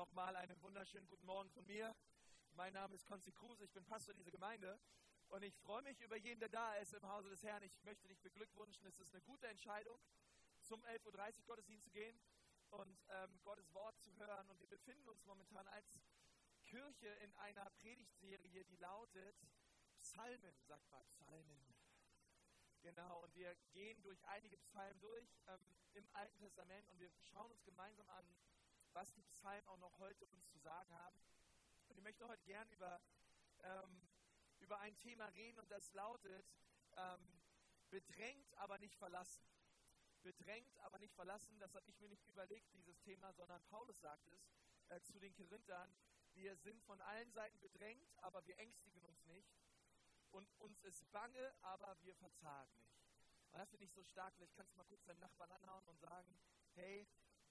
Nochmal einen wunderschönen guten Morgen von mir. Mein Name ist Konzi Kruse, ich bin Pastor dieser Gemeinde und ich freue mich über jeden, der da ist im Hause des Herrn. Ich möchte dich beglückwünschen. Es ist eine gute Entscheidung, zum 11.30 Uhr Gottesdienst zu gehen und ähm, Gottes Wort zu hören. Und wir befinden uns momentan als Kirche in einer Predigtserie, die lautet Psalmen, sagt mal Psalmen. Genau, und wir gehen durch einige Psalmen durch ähm, im Alten Testament und wir schauen uns gemeinsam an, was die Psalmen auch noch heute uns zu sagen haben. Und ich möchte heute gern über, ähm, über ein Thema reden und das lautet, ähm, bedrängt, aber nicht verlassen. Bedrängt, aber nicht verlassen, das habe ich mir nicht überlegt, dieses Thema, sondern Paulus sagt es äh, zu den Korinthern, wir sind von allen Seiten bedrängt, aber wir ängstigen uns nicht. Und uns ist bange, aber wir verzagen nicht. Und das finde ich so stark. Vielleicht kannst du mal kurz deinen Nachbarn anhauen und sagen, hey,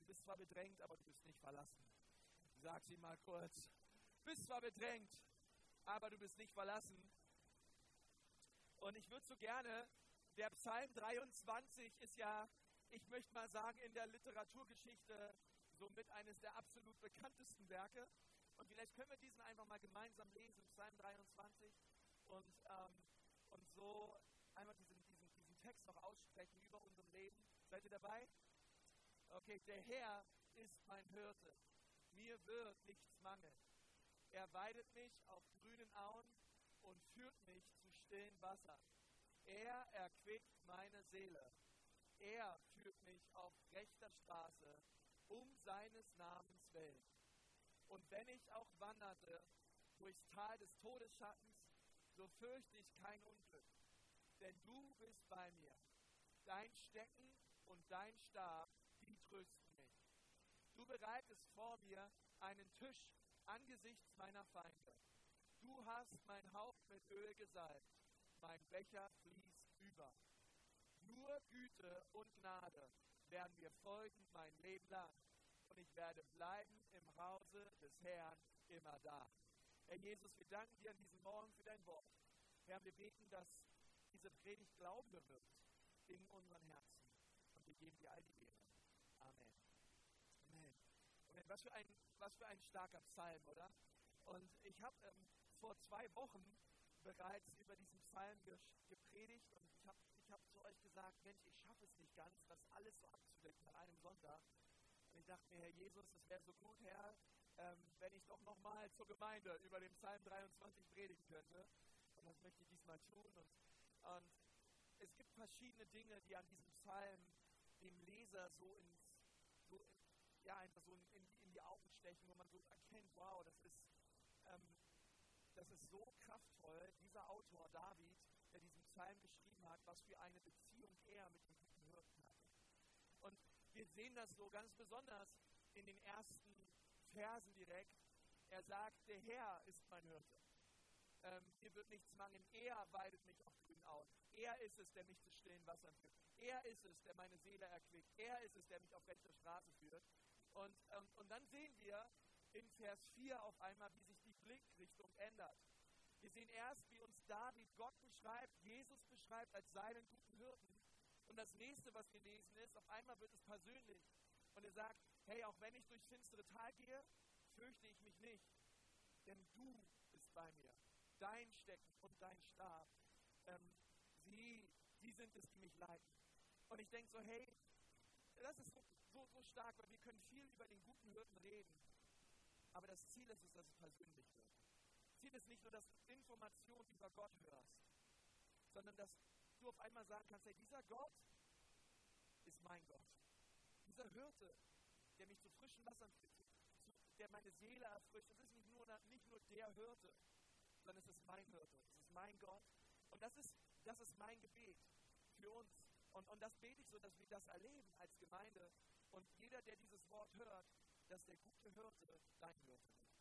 bist zwar bedrängt, aber du bist nicht verlassen. Sag sie mal kurz, bist zwar bedrängt, aber du bist nicht verlassen. Und ich würde so gerne, der Psalm 23 ist ja, ich möchte mal sagen, in der Literaturgeschichte somit eines der absolut bekanntesten Werke. Und vielleicht können wir diesen einfach mal gemeinsam lesen, Psalm 23, und, ähm, und so einmal diesen, diesen, diesen Text noch aussprechen über unserem Leben. Seid ihr dabei? Okay, der Herr ist mein Hirte. Mir wird nichts mangeln. Er weidet mich auf grünen Auen und führt mich zu stillen Wassern. Er erquickt meine Seele. Er führt mich auf rechter Straße um seines Namens willen. Und wenn ich auch wanderte durchs Tal des Todesschattens, so fürchte ich kein Unglück, denn du bist bei mir. Dein Stecken und dein Stab die trösten mich. Du bereitest vor mir einen Tisch angesichts meiner Feinde. Du hast mein Haupt mit Öl gesalbt, mein Becher fließt über. Nur Güte und Gnade werden mir folgen mein Leben lang und ich werde bleiben im Hause des Herrn immer da. Herr Jesus, wir danken dir an diesem Morgen für dein Wort. Herr, wir beten, dass diese Predigt Glauben bewirkt in unseren Herzen. Und wir geben dir all die Ehre. Was für ein, was für ein starker Psalm, oder? Und ich habe ähm, vor zwei Wochen bereits über diesen Psalm gepredigt und ich habe ich hab zu euch gesagt, Mensch, ich schaffe es nicht ganz, das alles so abzudecken an einem Sonntag. Und ich dachte mir, Herr Jesus, es wäre so gut, Herr, ähm, wenn ich doch nochmal zur Gemeinde über den Psalm 23 predigen könnte. Und das möchte ich diesmal tun. Und, und es gibt verschiedene Dinge, die an diesem Psalm dem Leser so ins, so ja, einfach so in, in, in, die Augen stechen, wo man so erkennt, wow, das ist, ähm, das ist so kraftvoll, dieser Autor David, der diesen Psalm geschrieben hat, was für eine Beziehung er mit dem guten Hirten hatte. Und wir sehen das so ganz besonders in den ersten Versen direkt. Er sagt, der Herr ist mein Hirte. Ähm, mir wird nichts mangeln. Er weidet mich auf grünen Auen. Er ist es, der mich zu stillen Wassern führt. Er ist es, der meine Seele erquickt. Er ist es, der mich auf rechte Straße führt. Und, ähm, und dann sehen wir in Vers 4 auf einmal, wie sich die Blickrichtung ändert. Wir sehen erst, wie uns David Gott beschreibt, Jesus beschreibt als seinen guten Hirten. Und das nächste, was wir lesen, ist, auf einmal wird es persönlich. Und er sagt, hey, auch wenn ich durchs finstere Tal gehe, fürchte ich mich nicht, denn du bist bei mir. Dein Stecken und dein Stab, ähm, sie, sie sind es, die mich leiten. Und ich denke so, hey, das ist so so, so stark, weil wir können viel über den guten Hirten reden. Aber das Ziel ist es, dass es persönlich wird. Ziel ist nicht nur, dass du Informationen über Gott hörst, sondern dass du auf einmal sagen kannst, hey, dieser Gott ist mein Gott. Dieser Hirte, der mich zu frischen Wassern führt, der meine Seele erfrischt, das ist nicht nur, nicht nur der Hirte, sondern es ist mein Hirte, es ist mein Gott. Und das ist, das ist mein Gebet für uns. Und, und das bete ich so, dass wir das erleben als Gemeinde, und jeder, der dieses Wort hört, dass der gute Hirte dein Hirte wird.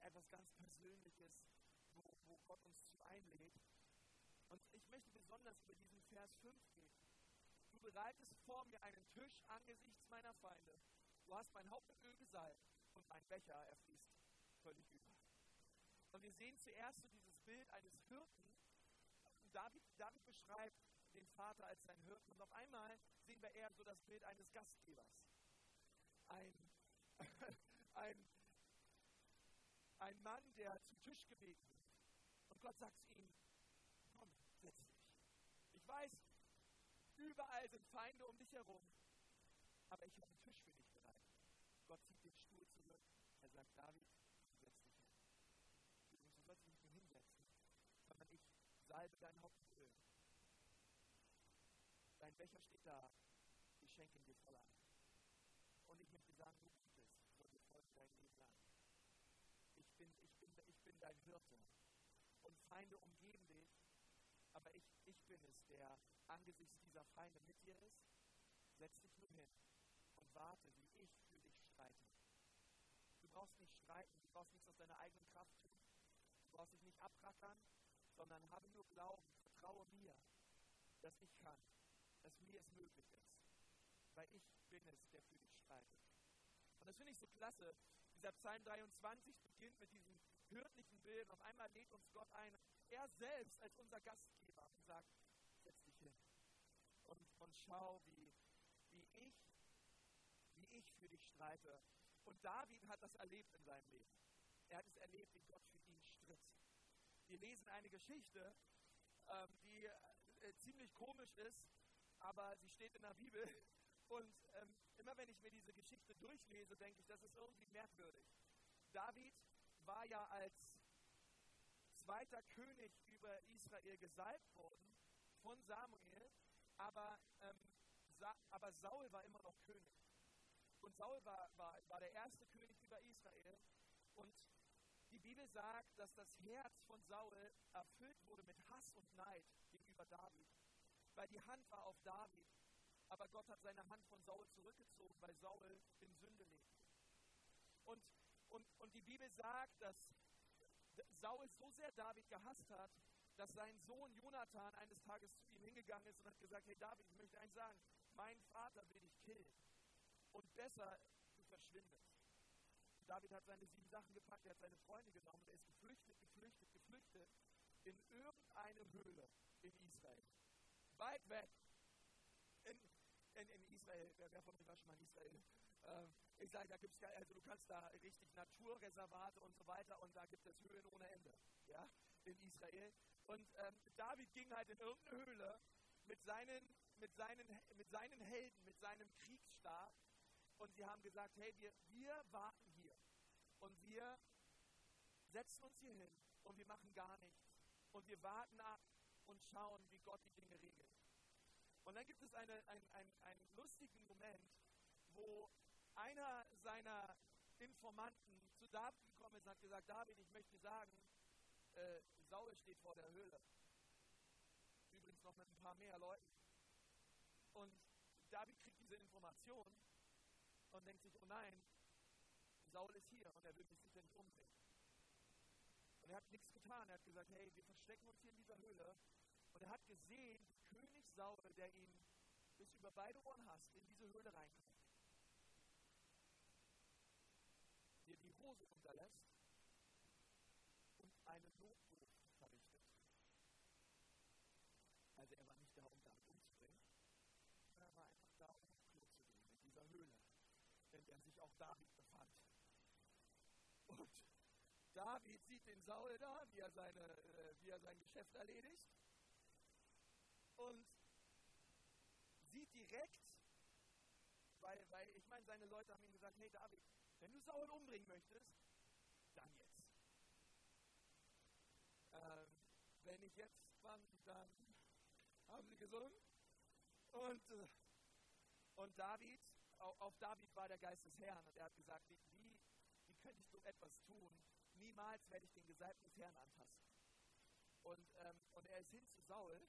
Etwas ganz Persönliches, wo, wo Gott uns zu einlädt. Und ich möchte besonders über diesen Vers 5 reden. Du bereitest vor mir einen Tisch angesichts meiner Feinde. Du hast mein Haupt mit Öl gesalbt und mein Becher, er fließt völlig über. Und wir sehen zuerst so dieses Bild eines Hirten. David, David beschreibt den Vater als seinen Hirten. Und auf einmal sehen wir eher so das Bild eines Gastgebers. Ein, ein, ein Mann, der zum Tisch gebeten wird. Und Gott sagt zu ihm, komm, setz dich. Ich weiß, überall sind Feinde um dich herum, aber ich habe einen Tisch für dich bereit. Gott zieht den Stuhl zurück. Er sagt, David, setz dich hin. Du sollst dich nicht nur hinsetzen, sondern ich salbe dein Haupt. Dein Becher steht da, ich schenke ihn dir voll ein. Und ich möchte sagen, du Gutes soll dir folgen dein Leben lang. Ich bin, ich, bin, ich bin dein Hirte. Und Feinde umgeben dich, aber ich, ich bin es, der angesichts dieser Feinde mit dir ist. Setz dich nur hin und warte, wie ich für dich streite. Du brauchst nicht streiten, du brauchst nichts aus deiner eigenen Kraft tun. Du brauchst dich nicht abrackern, sondern habe nur Glauben, vertraue mir, dass ich kann, dass mir es möglich ist. Weil ich bin es, der für dich streitet. Und das finde ich so klasse. Dieser Psalm 23 beginnt mit diesem hirtlichen Bild. Auf einmal lädt uns Gott ein, er selbst als unser Gastgeber und sagt, setz dich hin und, und schau, wie, wie ich wie ich für dich streite. Und David hat das erlebt in seinem Leben. Er hat es erlebt, wie Gott für ihn stritt. Wir lesen eine Geschichte, ähm, die äh, ziemlich komisch ist, aber sie steht in der Bibel. Und ähm, immer wenn ich mir diese Geschichte durchlese, denke ich, das ist irgendwie merkwürdig. David war ja als zweiter König über Israel gesalbt worden von Samuel, aber, ähm, Sa aber Saul war immer noch König. Und Saul war, war, war der erste König über Israel. Und die Bibel sagt, dass das Herz von Saul erfüllt wurde mit Hass und Neid gegenüber David. Weil die Hand war auf David. Aber Gott hat seine Hand von Saul zurückgezogen, weil Saul in Sünde lebte. Und, und, und die Bibel sagt, dass Saul so sehr David gehasst hat, dass sein Sohn Jonathan eines Tages zu ihm hingegangen ist und hat gesagt, hey David, ich möchte eins sagen, mein Vater will dich killen. Und besser, du verschwindest. David hat seine sieben Sachen gepackt, er hat seine Freunde genommen, er ist geflüchtet, geflüchtet, geflüchtet in irgendeine Höhle in Israel. Weit weg. In, in, in Israel, wer, wer von euch war schon mal in Israel? Ähm, ich sage, da gibt es also du kannst da richtig Naturreservate und so weiter und da gibt es Höhlen ohne Ende, ja, in Israel. Und ähm, David ging halt in irgendeine Höhle mit seinen, mit, seinen, mit seinen Helden, mit seinem Kriegsstab und sie haben gesagt, hey, wir, wir warten hier und wir setzen uns hier hin und wir machen gar nichts und wir warten ab und schauen, wie Gott die Dinge regelt. Und dann gibt es eine, ein, ein, einen lustigen Moment, wo einer seiner Informanten zu David gekommen ist und hat gesagt, David, ich möchte sagen, äh, Saul steht vor der Höhle. Übrigens noch mit ein paar mehr Leuten. Und David kriegt diese Information und denkt sich, oh nein, Saul ist hier und er will mich sicher nicht umbringen. Und er hat nichts getan. Er hat gesagt, hey, wir verstecken uns hier in dieser Höhle. Und er hat gesehen, König Saul, der ihn bis über beide Ohren hasst, in diese Höhle reinkommt. Dir die Hose unterlässt und einen Notruf verrichtet. Also er war nicht da, um David umzubringen, sondern er war einfach da, um aufs Klo zu gehen, in dieser Höhle, in der sich auch David befand. Und David sieht den Saul da, wie er, seine, äh, wie er sein Geschäft erledigt und sieht direkt, weil, weil ich meine, seine Leute haben ihm gesagt, hey David, wenn du Saul umbringen möchtest, dann jetzt. Ähm, wenn ich jetzt, wann, dann haben sie gesungen. Und, äh, und David, auf David war der Geist des Herrn und er hat gesagt, wie, wie, wie könnte ich so etwas tun? Niemals werde ich den Gesalbten des Herrn anfassen. Und, ähm, und er ist hin zu Saul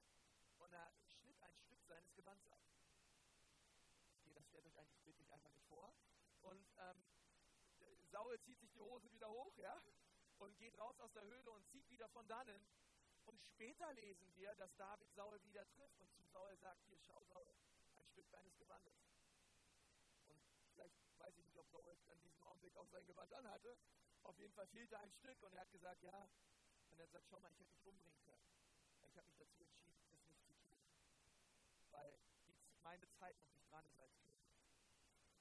und er schnitt ein Stück seines Gewands ab. Okay, das stellt euch eigentlich wirklich einfach nicht vor. Und ähm, Saul zieht sich die Hose wieder hoch, ja, und geht raus aus der Höhle und zieht wieder von dannen. Und später lesen wir, dass David Saul wieder trifft und zu Saul sagt, hier, schau Saul, ein Stück deines Gewandes. Und vielleicht weiß ich nicht, ob Saul an diesem Augenblick auch sein Gewand anhatte. Auf jeden Fall fehlte ein Stück und er hat gesagt, ja. Und er sagt, schau mal, ich hätte dich umbringen können. Ich habe mich dazu entschieden, es nicht zu tun. Weil meine Zeit noch nicht dran ist als König.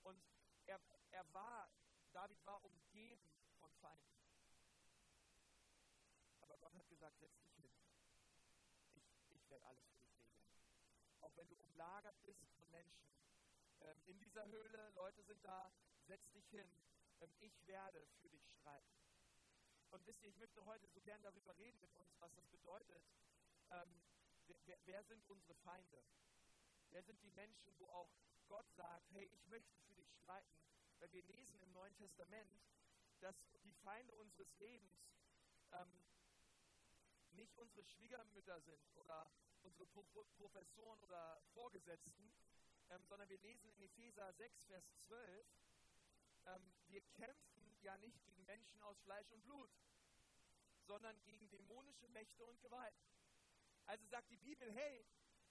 Und er, er war, David war umgeben von Feinden. aber Gott hat gesagt, setz dich hin. Ich, ich werde alles für dich regeln. Auch wenn du umlagert bist von Menschen. Ähm, in dieser Höhle, Leute sind da, setz dich hin. Ähm, ich werde für dich streiten. Und wisst ihr, ich möchte heute so gern darüber reden mit uns, was das bedeutet. Ähm, wer, wer sind unsere Feinde? Wer sind die Menschen, wo auch Gott sagt, hey, ich möchte für dich streiten? Weil wir lesen im Neuen Testament, dass die Feinde unseres Lebens ähm, nicht unsere Schwiegermütter sind oder unsere Pro Professoren oder Vorgesetzten, ähm, sondern wir lesen in Epheser 6, Vers 12, ähm, wir kämpfen ja nicht gegen Menschen aus Fleisch und Blut, sondern gegen dämonische Mächte und Gewalten. Also sagt die Bibel, hey,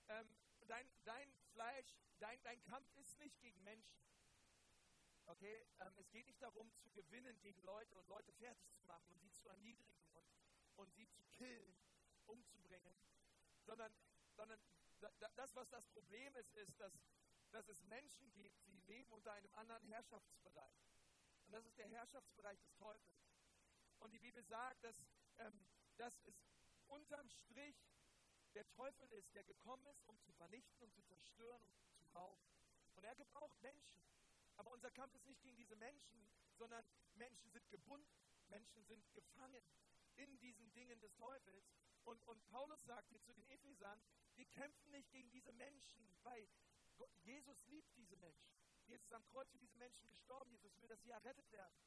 ähm, dein, dein Fleisch, dein, dein Kampf ist nicht gegen Menschen. Okay, ähm, es geht nicht darum zu gewinnen gegen Leute und Leute fertig zu machen und sie zu erniedrigen und, und sie zu killen, umzubringen, sondern, sondern das, was das Problem dass, es Menschen gibt, die leben unter einem anderen Herrschaftsbereich. Und das ist der Herrschaftsbereich des Teufels. Und die Bibel sagt, dass, ähm, dass es unterm Strich der Teufel ist, der gekommen ist, um zu vernichten, um zu zerstören, um zu rauben. Und er gebraucht Menschen. Aber unser Kampf ist nicht gegen diese Menschen, sondern Menschen sind gebunden, Menschen sind gefangen in diesen Dingen des Teufels. Und, und Paulus sagt hier zu den Ephesern, wir kämpfen nicht gegen diese Menschen, weil Jesus liebt diese Menschen. Jesus ist am Kreuz für diese Menschen gestorben. Jesus will, dass sie errettet werden.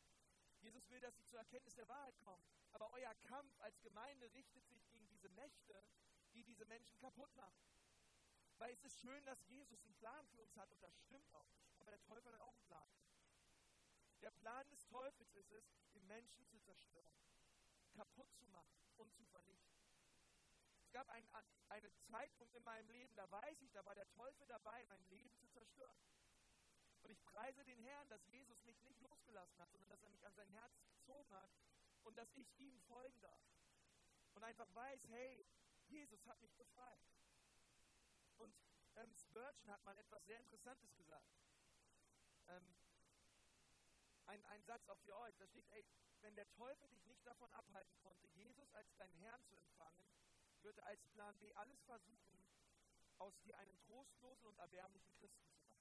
Jesus will, dass sie zur Erkenntnis der Wahrheit kommen. Aber euer Kampf als Gemeinde richtet sich gegen diese Mächte, die diese Menschen kaputt machen. Weil es ist schön, dass Jesus einen Plan für uns hat und das stimmt auch. Aber der Teufel hat auch einen Plan. Der Plan des Teufels ist es, die Menschen zu zerstören, kaputt zu machen und zu vernichten. Es gab einen, einen Zeitpunkt in meinem Leben, da weiß ich, da war der Teufel dabei, mein Leben zu zerstören. Und ich preise den Herrn, dass Jesus mich nicht losgelassen hat, sondern dass er mich an sein Herz gezogen hat und dass ich ihm folgen darf. Und einfach weiß, hey, Jesus hat mich befreit. Und ähm, Spurgeon hat mal etwas sehr Interessantes gesagt. Ähm, ein, ein Satz auch für euch, da steht, ey, wenn der Teufel dich nicht davon abhalten konnte, Jesus als deinen Herrn zu empfangen, wird er als Plan B alles versuchen, aus dir einen trostlosen und erbärmlichen Christen zu machen.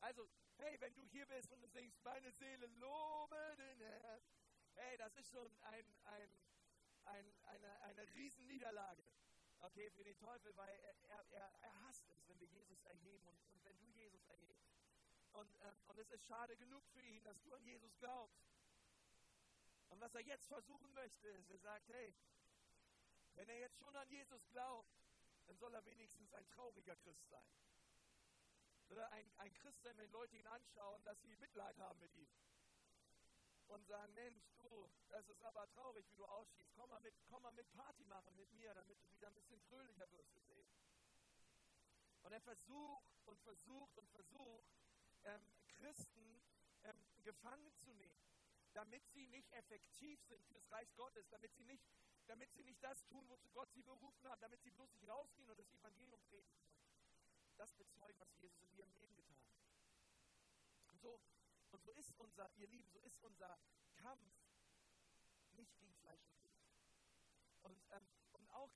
Also, hey, wenn du hier bist und du singst, meine Seele lobe den Herrn, hey, das ist schon ein, ein, ein, eine, eine Riesenniederlage. Okay, für den Teufel, weil er, er, er, er hasst es, wenn wir Jesus erheben und, und wenn du Jesus erhebst. Und, äh, und es ist schade genug für ihn, dass du an Jesus glaubst. Und was er jetzt versuchen möchte, ist, er sagt, hey, wenn er jetzt schon an Jesus glaubt, dann soll er wenigstens ein trauriger Christ sein. Oder ein, ein Christ sein, wenn Leute ihn anschauen, dass sie Mitleid haben mit ihm. Und sagen, Mensch, du, das ist aber traurig, wie du ausschiebst. Komm mal mit, komm mal mit Party machen mit mir, damit du wieder ein bisschen fröhlicher wirst im Leben. Und er versucht und versucht und versucht, ähm, Christen ähm, gefangen zu nehmen, damit sie nicht effektiv sind für das Reich Gottes, damit sie nicht damit sie nicht das tun, wozu Gott sie berufen hat, damit sie bloß nicht rausgehen und das Evangelium predigen. Das bezeugen, was Jesus in ihrem Leben getan hat. Und so, und so ist unser, ihr Lieben, so ist unser Kampf nicht gegen Fleisch und Blut. Und, ähm, und, auch,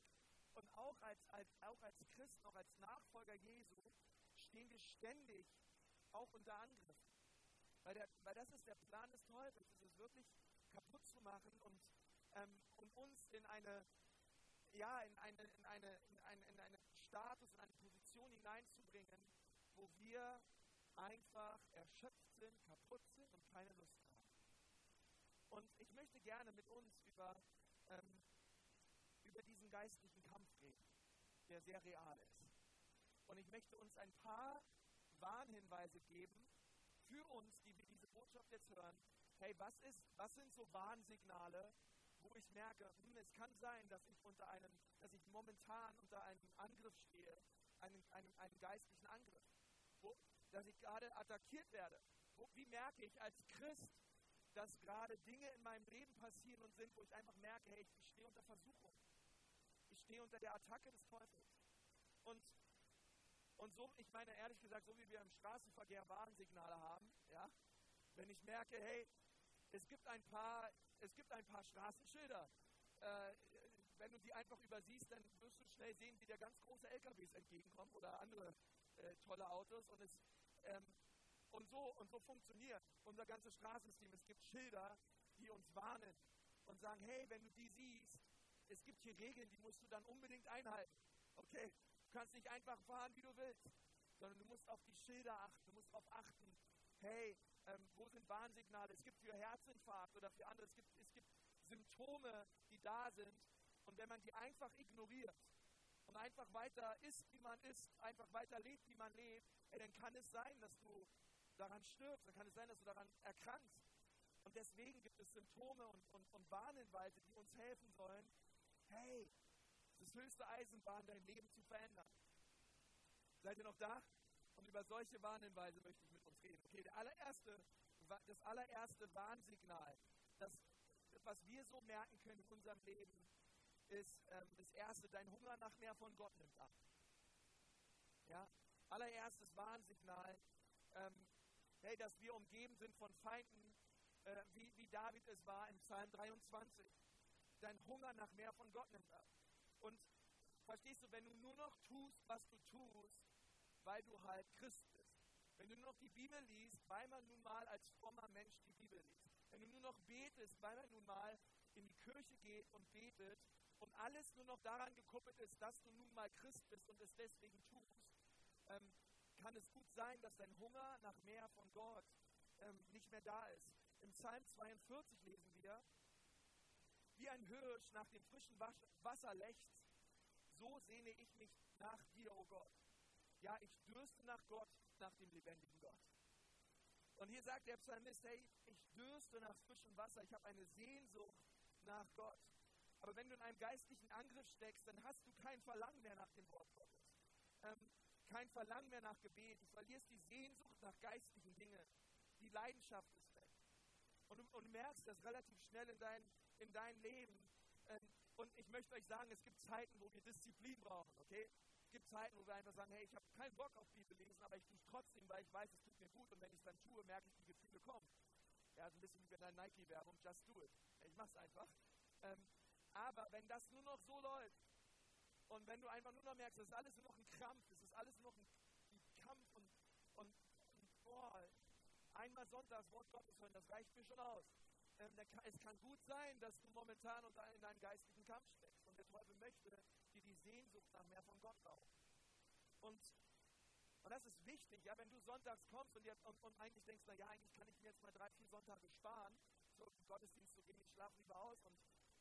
und auch, als, als, auch als Christen, auch als Nachfolger Jesu, stehen wir ständig auch unter Angriff. Weil, der, weil das ist der Plan des Teufels, es ist wirklich kaputt zu machen und ähm, um uns in eine, ja, in eine, in eine, in eine, in eine Status, in eine Position hineinzubringen, wo wir einfach erschöpft sind, kaputt sind und keine Lust haben. Und ich möchte gerne mit uns über, ähm, über diesen geistlichen Kampf reden, der sehr real ist. Und ich möchte uns ein paar Warnhinweise geben für uns, die wir diese Botschaft jetzt hören. Hey, was, ist, was sind so Warnsignale, wo ich merke, hm, es kann sein, dass ich unter einem, dass ich momentan unter einem Angriff stehe, einem, einem, einem geistlichen Angriff, wo, dass ich gerade attackiert werde. Wo, wie merke ich als Christ, dass gerade Dinge in meinem Leben passieren und sind, wo ich einfach merke, hey, ich stehe unter Versuchung. Ich stehe unter der Attacke des Teufels. Und, und so, ich meine ehrlich gesagt, so wie wir im Straßenverkehr Warnsignale haben, ja, wenn ich merke, hey, es gibt ein paar, es gibt ein paar Straßenschilder. Äh, wenn du die einfach übersiehst, dann wirst du schnell sehen, wie dir ganz große LKWs entgegenkommen oder andere äh, tolle Autos. Und, es, ähm, und, so, und so funktioniert unser ganzes Straßensystem. Es gibt Schilder, die uns warnen und sagen, hey, wenn du die siehst, es gibt hier Regeln, die musst du dann unbedingt einhalten. Okay, du kannst nicht einfach fahren, wie du willst, sondern du musst auf die Schilder achten, du musst darauf achten, hey, ähm, wo sind Warnsignale? Es gibt für Herzinfarkt oder für andere, es gibt, es gibt Symptome, die da sind. Und wenn man die einfach ignoriert und einfach weiter ist, wie man ist, einfach weiter lebt, wie man lebt, ey, dann kann es sein, dass du daran stirbst, dann kann es sein, dass du daran erkrankst. Und deswegen gibt es Symptome und, und, und Warnhinweise, die uns helfen sollen, hey, das höchste Eisenbahn, dein Leben zu verändern. Seid ihr noch da? Über solche Warnhinweise möchte ich mit uns reden. Okay, allererste, das allererste Warnsignal, das, was wir so merken können in unserem Leben, ist ähm, das erste, dein Hunger nach mehr von Gott nimmt ab. Ja, allererstes Warnsignal, ähm, hey, dass wir umgeben sind von Feinden, äh, wie, wie David es war im Psalm 23. Dein Hunger nach mehr von Gott nimmt ab. Und verstehst du, wenn du nur noch tust, was du tust, weil du halt Christ bist. Wenn du nur noch die Bibel liest, weil man nun mal als frommer Mensch die Bibel liest. Wenn du nur noch betest, weil man nun mal in die Kirche geht und betet und alles nur noch daran gekoppelt ist, dass du nun mal Christ bist und es deswegen tust, ähm, kann es gut sein, dass dein Hunger nach mehr von Gott ähm, nicht mehr da ist. Im Psalm 42 lesen wir, wie ein Hirsch nach dem frischen Wasser lechzt, so sehne ich mich nach dir, o oh Gott. Ja, ich dürste nach Gott, nach dem lebendigen Gott. Und hier sagt der Psalmist, hey, ich dürste nach frischem Wasser, ich habe eine Sehnsucht nach Gott. Aber wenn du in einem geistlichen Angriff steckst, dann hast du kein Verlangen mehr nach dem Wort Gottes. Ähm, kein Verlangen mehr nach Gebet. Du verlierst die Sehnsucht nach geistlichen Dingen. Die Leidenschaft ist weg. Und und merkst das relativ schnell in, dein, in dein Leben. Ähm, und ich möchte euch sagen, es gibt Zeiten, wo wir Disziplin brauchen, okay? Es gibt Zeiten, wo wir einfach sagen, hey, ich habe keinen Bock auf Bibel lesen, aber ich tue es trotzdem, weil ich weiß, es tut mir gut. Und wenn ich es dann tue, merke ich, die Gefühle kommen. Ja, so ein bisschen wie bei der Nike-Werbung, just do it. Ich mache es einfach. Ähm, aber wenn das nur noch so läuft und wenn du einfach nur noch merkst, das ist alles nur noch ein Krampf, das ist alles nur noch ein, ein Kampf und, und, und boah, einmal Sonntags Wort Gottes hören, das reicht mir schon aus. Ähm, es kann gut sein, dass du momentan in einem geistlichen Kampf steckst und der Teufel möchte Sehnsucht nach mehr von Gott rauben. Und, und das ist wichtig, ja, wenn du sonntags kommst und, jetzt, und, und eigentlich denkst, na ja, eigentlich kann ich mir jetzt mal drei, vier Sonntage sparen, so im Gottesdienst zu gehen, ich schlafe lieber aus und,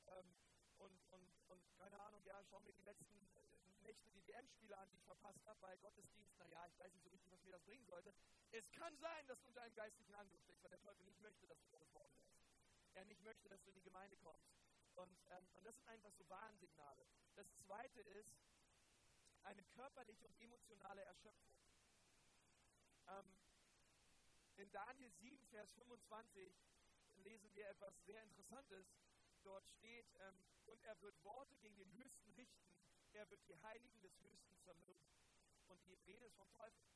ähm, und, und, und keine Ahnung, ja, schau mir die letzten äh, Nächte die WM-Spiele an, die ich verpasst habe, bei Gottesdienst, naja, ich weiß nicht so richtig, was mir das bringen sollte. Es kann sein, dass du unter einem geistlichen Angriff steckst, weil der Teufel nicht möchte, dass du das Wort. Er nicht möchte, dass du in die Gemeinde kommst. Und, ähm, und das sind einfach so Warnsignale. Das zweite ist eine körperliche und emotionale Erschöpfung. Ähm, in Daniel 7, Vers 25 lesen wir etwas sehr Interessantes. Dort steht, ähm, und er wird Worte gegen den Höchsten richten, er wird die Heiligen des Höchsten zermürben. Und die Rede ist vom Teufel.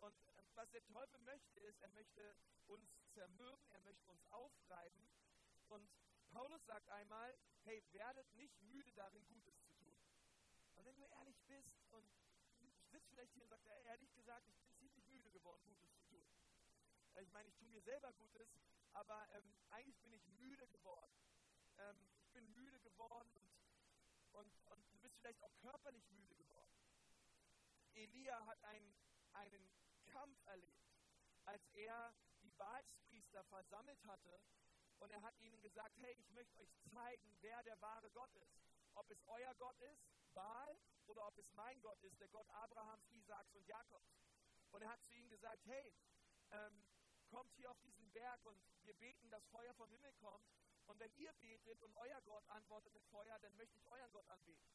Und ähm, was der Teufel möchte, ist, er möchte uns zermürben, er möchte uns aufreiben. Und Paulus sagt einmal, hey, werdet nicht müde darin, Gutes zu tun. Und wenn du ehrlich bist und sitzt vielleicht hier und sagst, ehrlich gesagt, ich bin ziemlich müde geworden, Gutes zu tun. Äh, ich meine, ich tue mir selber Gutes, aber ähm, eigentlich bin ich müde geworden. Ähm, ich bin müde geworden und, und, und du bist vielleicht auch körperlich müde geworden. Elia hat einen, einen Kampf erlebt, als er die Baalspriester versammelt hatte und er hat ihnen gesagt, hey, ich möchte euch zeigen, wer der wahre Gott ist. Ob es euer Gott ist, Baal, oder ob es mein Gott ist, der Gott Abrahams, Isaaks und Jakobs. Und er hat zu ihnen gesagt, hey, ähm, kommt hier auf diesen Berg und wir beten, dass Feuer vom Himmel kommt. Und wenn ihr betet und euer Gott antwortet mit Feuer, dann möchte ich euren Gott anbeten.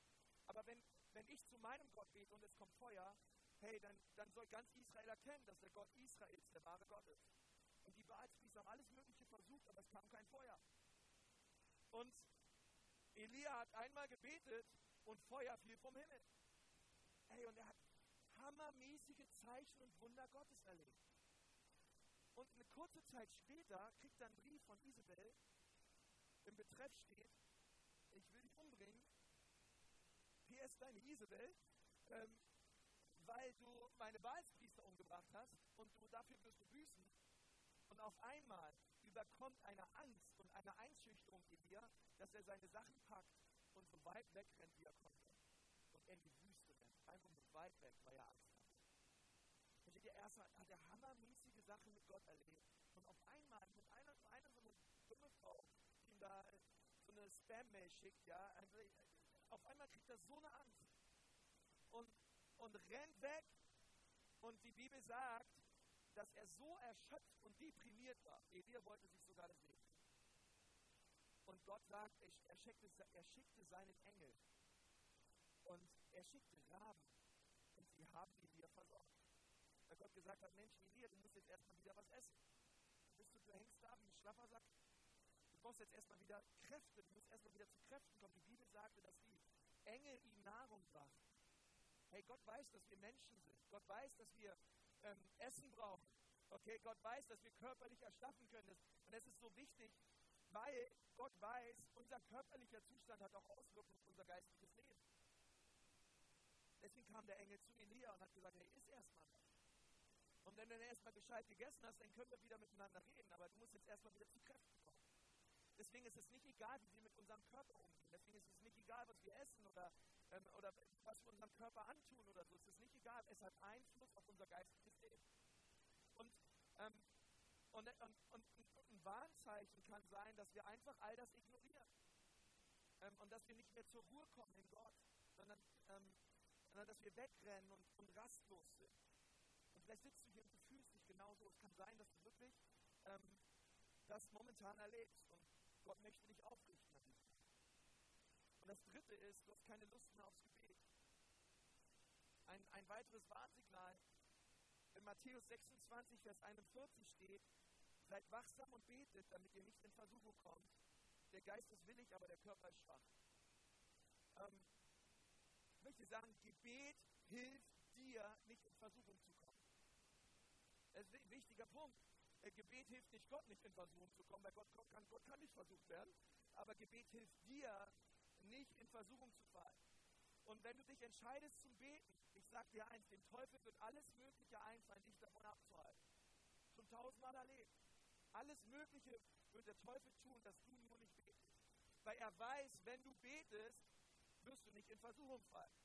Aber wenn, wenn ich zu meinem Gott bete und es kommt Feuer, hey, dann, dann soll ganz Israel erkennen, dass der Gott Israels der wahre Gott ist. Baalspriester haben alles Mögliche versucht, aber es kam kein Feuer. Und Elia hat einmal gebetet und Feuer fiel vom Himmel. Hey, und er hat hammermäßige Zeichen und Wunder Gottes erlebt. Und eine kurze Zeit später kriegt er einen Brief von Isabel im Betreff steht, ich will dich umbringen, PS deine Isabel, ähm, weil du meine Balzpriester umgebracht hast und du dafür wirst du büßen. Auf einmal überkommt eine Angst und eine Einschüchterung in dir, dass er seine Sachen packt und so weit wegrennt, wie er konnte. Und in die Wüste rennt, einfach so weit weg, weil er Angst hat. Versteht ihr, erst hat er hammermäßige Sachen mit Gott erlebt. Und auf einmal mit einer, einer so eine dumme Frau, die ihm da so eine Spam-Mail schickt, ja, also, auf einmal kriegt er so eine Angst. Und, und rennt weg. Und die Bibel sagt, dass er so erschöpft und deprimiert war. Elia wollte sich sogar das Leben. Und Gott sagt, er schickte, er schickte seinen Engel. Und er schickte Raben. Und sie haben Elia versorgt. Weil Gott gesagt hat, Mensch, Elia, du musst jetzt erstmal wieder was essen. Du, bist, du hängst da wie ein Schlaffersack. Du brauchst jetzt erstmal wieder Kräfte. Du musst erstmal wieder zu Kräften kommen. Die Bibel sagte, dass die Engel ihm Nahrung brachten. Hey, Gott weiß, dass wir Menschen sind. Gott weiß, dass wir ähm, Essen brauchen. Okay, Gott weiß, dass wir körperlich erschaffen können. Und das ist so wichtig, weil Gott weiß, unser körperlicher Zustand hat auch Auswirkungen auf unser geistiges Leben. Deswegen kam der Engel zu Elia und hat gesagt, hey, iss erstmal was. Und wenn du dann erstmal gescheit gegessen hast, dann können wir wieder miteinander reden. Aber du musst jetzt erstmal wieder zu Kräften kommen. Deswegen ist es nicht egal, wie wir mit unserem Körper umgehen. Deswegen ist es nicht egal, was wir essen oder, ähm, oder was wir unserem Körper antun oder so. Es ist nicht egal. Es hat Einfluss auf unser geistiges Leben. Und, ähm, und, und, und, und ein Warnzeichen kann sein, dass wir einfach all das ignorieren. Ähm, und dass wir nicht mehr zur Ruhe kommen in Gott, sondern, ähm, sondern dass wir wegrennen und, und rastlos sind. Und vielleicht sitzt du hier und du fühlst dich genauso. Es kann sein, dass du wirklich ähm, das momentan erlebst. Gott möchte dich aufrichten an Und das dritte ist, du hast keine Lust mehr aufs Gebet. Ein, ein weiteres Warnsignal. In Matthäus 26, Vers 41 steht, seid wachsam und betet, damit ihr nicht in Versuchung kommt. Der Geist ist willig, aber der Körper ist schwach. Ähm, ich möchte sagen, Gebet hilft dir, nicht in Versuchung zu kommen. Das ist ein wichtiger Punkt. Äh, Gebet hilft nicht Gott, nicht in Versuchung zu kommen, weil Gott kann, Gott kann nicht versucht werden. Aber Gebet hilft dir, nicht in Versuchung zu fallen. Und wenn du dich entscheidest zum Beten, ich sage dir eins, dem Teufel wird alles Mögliche einfallen, dich davon abzuhalten. Schon tausendmal erlebt. Alles Mögliche wird der Teufel tun, dass du nur nicht betest. Weil er weiß, wenn du betest, wirst du nicht in Versuchung fallen.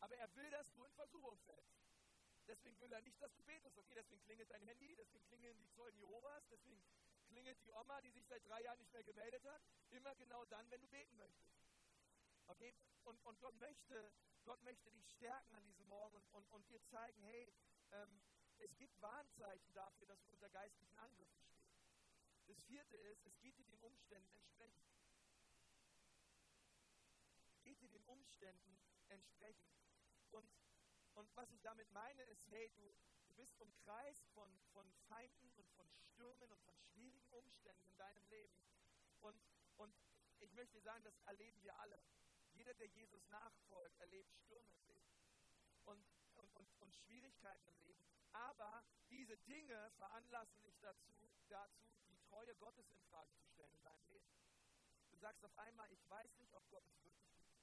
Aber er will, dass du in Versuchung fällst. Deswegen will er nicht, dass du betest. Okay, deswegen klingelt dein Handy, deswegen klingeln die Zeugen Jehovas, deswegen klingelt die Oma, die sich seit drei Jahren nicht mehr gemeldet hat. Immer genau dann, wenn du beten möchtest. Okay, und, und Gott, möchte, Gott möchte dich stärken an diesem Morgen und, und, dir zeigen, hey, ähm, es gibt Warnzeichen dafür, dass wir unter geistlichen Angriffen stehen. Das vierte ist, es geht dir den Umständen entsprechend. Geht dir den Umständen entsprechend. Und und was ich damit meine, ist, hey, du, du bist umkreist von, von Feinden und von Stürmen und von schwierigen Umständen in deinem Leben. Und, und ich möchte sagen, das erleben wir alle. Jeder, der Jesus nachfolgt, erlebt Stürme im Leben und, und, und, und Schwierigkeiten im Leben. Aber diese Dinge veranlassen dich dazu, dazu, die Treue Gottes in Frage zu stellen in deinem Leben. Du sagst auf einmal, ich weiß nicht, ob Gott es wirklich tut.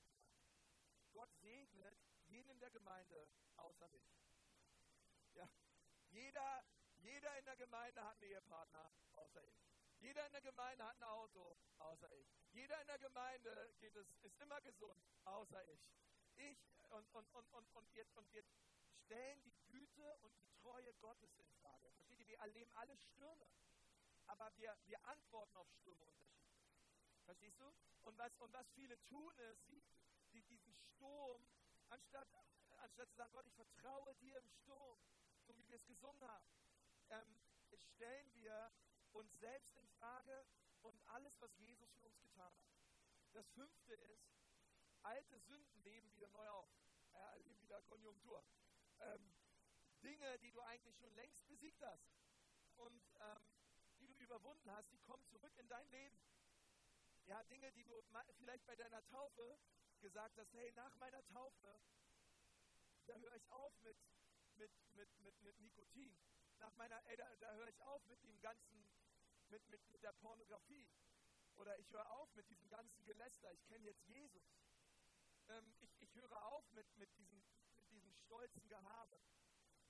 Gott segnet jeden in der Gemeinde außer mich. Ja, jeder, jeder in der Gemeinde hat einen Ehepartner, außer ich. Jeder in der Gemeinde hat ein Auto, außer ich. Jeder in der Gemeinde geht es, ist immer gesund, außer ich. Ich und, und, und, und, und, wir, und wir stellen die Güte und die Treue Gottes in Frage. Versteht ihr? Wir erleben alle Stürme. Aber wir, wir antworten auf Stürme unterschiedlich. Verstehst du? Und was, und was viele tun ist, sie, die, diesen Sturm Anstatt, anstatt zu sagen, Gott, ich vertraue dir im Sturm, so wie wir es gesungen haben, ähm, stellen wir uns selbst in Frage und alles, was Jesus für uns getan hat. Das fünfte ist, alte Sünden leben wieder neu auf. Ja, leben wieder Konjunktur. Ähm, Dinge, die du eigentlich schon längst besiegt hast und ähm, die du überwunden hast, die kommen zurück in dein Leben. Ja, Dinge, die du vielleicht bei deiner Taufe gesagt hast, hey, nach meiner Taufe, da höre ich auf mit, mit, mit, mit, mit Nikotin. Nach meiner, ey, da, da höre ich auf mit dem ganzen, mit, mit, mit der Pornografie. Oder ich höre auf mit diesem ganzen Geläster, ich kenne jetzt Jesus. Ähm, ich, ich höre auf mit, mit, diesem, mit diesem stolzen Gehabe.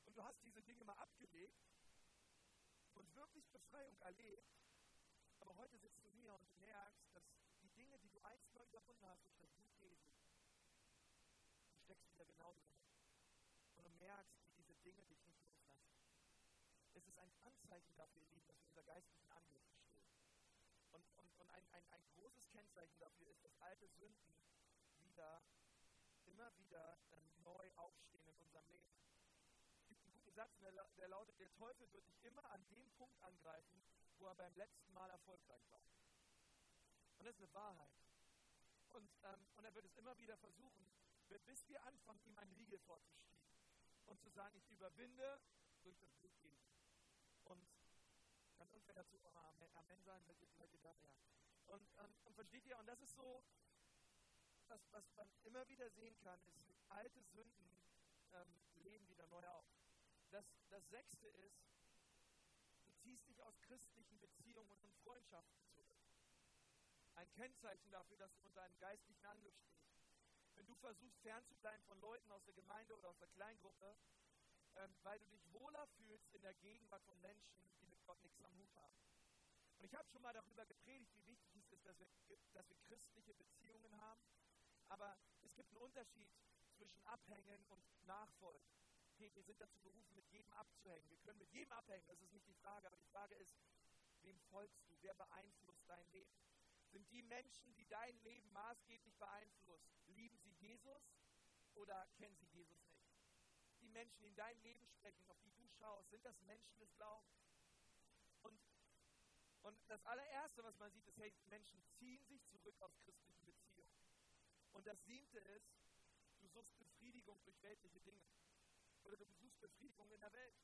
Und du hast diese Dinge mal abgelegt und wirklich Befreiung erlebt. Aber heute sitzt du hier und du merkst, dass die Dinge, die du einst mal überwunden hast durch das Buch Jesu, du steckst wieder genau drin. Und du merkst, wie diese Dinge dich nicht loslassen. Es Anzeichen dafür, ihr Lieben, dass wir unter geistlichen Angriffen stehen. Und, und, und ein, ein, ein großes Kennzeichen dafür ist, dass alte Sünden wieder, immer wieder ähm, neu aufstehen in unserem Leben. Es gibt einen guten Satz, der, der lautet, der Teufel wird dich immer an dem Punkt angreifen, wo er beim letzten Mal erfolgreich war. Und das ist eine Wahrheit. Und, ähm, und er wird es immer wieder versuchen, bis wir anfangen, ihm einen Riegel vorzuschieben und zu sagen, ich überwinde durch das Blut Jesu. Kann irgendwer dazu Amen, Amen sagen, welche Leute da, ja. Und, und, und versteht ihr, und das ist so, was, was man immer wieder sehen kann, ist, alte Sünden ähm, leben wieder neu auf. Das, das sechste ist, du ziehst dich aus christlichen Beziehungen und Freundschaften zurück. Ein Kennzeichen dafür, dass du unter einem geistlichen Angriff stehst. Wenn du versuchst, fernzubleiben von Leuten aus der Gemeinde oder aus der Kleingruppe, ähm, weil du dich wohler fühlst in der Gegenwart von Menschen, die mit Gott nichts am Hut haben. Und ich habe schon mal darüber gepredigt, wie wichtig es ist, dass wir, dass wir christliche Beziehungen haben. Aber es gibt einen Unterschied zwischen Abhängen und Nachfolgen. Okay, wir sind dazu berufen, mit jedem abzuhängen. Wir können mit jedem abhängen, das ist nicht die Frage. Aber die Frage ist, wem folgst du? Wer beeinflusst dein Leben? Sind die Menschen, die dein Leben maßgeblich beeinflussen, lieben sie Jesus oder kennen sie Jesus Menschen, die in dein Leben sprechen, auf die du schaust, sind das Menschen des Glaubens? Und, und das allererste, was man sieht, ist, hey, Menschen ziehen sich zurück aus christlichen Beziehungen. Und das siebte ist, du suchst Befriedigung durch weltliche Dinge. Oder du besuchst Befriedigung in der Welt.